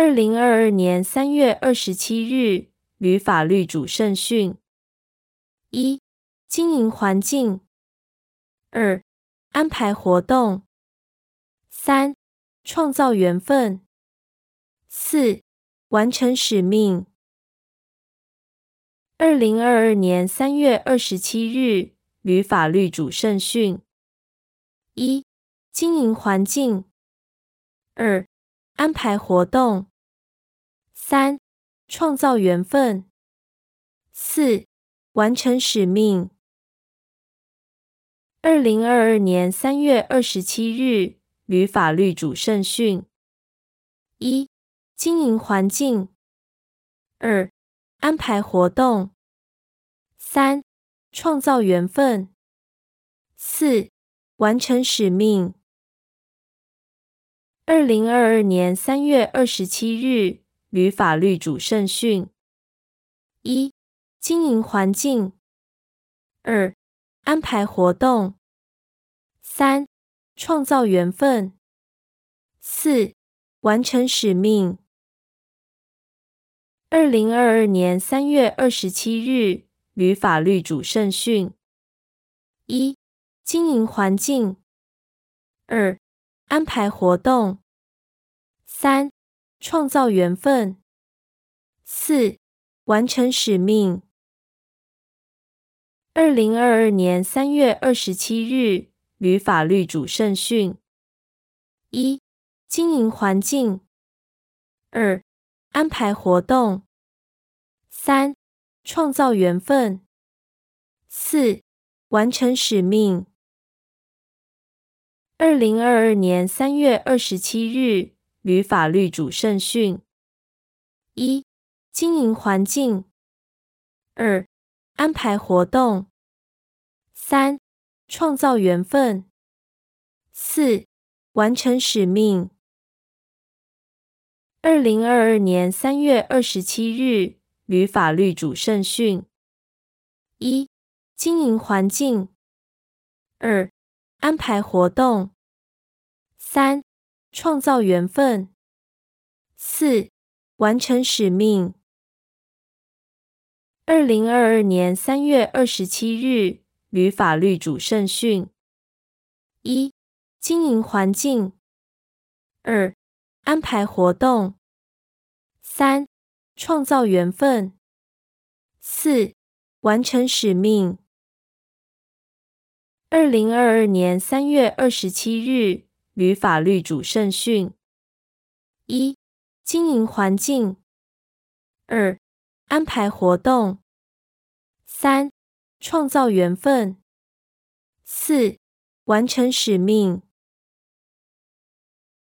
二零二二年三月二十七日，旅法律主圣训：一、经营环境；二、安排活动；三、创造缘分；四、完成使命。二零二二年三月二十七日，旅法律主圣训：一、经营环境；二、安排活动。三、创造缘分；四、完成使命。二零二二年三月二十七日，旅法律主圣训：一、经营环境；二、安排活动；三、创造缘分；四、完成使命。二零二二年三月二十七日。旅法律主圣训：一、经营环境；二、安排活动；三、创造缘分；四、完成使命。二零二二年三月二十七日，旅法律主圣训：一、经营环境；二、安排活动；三。创造缘分，四完成使命。二零二二年三月二十七日，旅法律主圣训：一、经营环境；二、安排活动；三、创造缘分；四、完成使命。二零二二年三月二十七日。旅法律主圣训：一、经营环境；二、安排活动；三、创造缘分；四、完成使命。二零二二年三月二十七日，旅法律主圣训：一、经营环境；二、安排活动；三。创造缘分，四完成使命。二零二二年三月二十七日，旅法律主圣训：一、经营环境；二、安排活动；三、创造缘分；四、完成使命。二零二二年三月二十七日。旅法律主圣训：一、经营环境；二、安排活动；三、创造缘分；四、完成使命。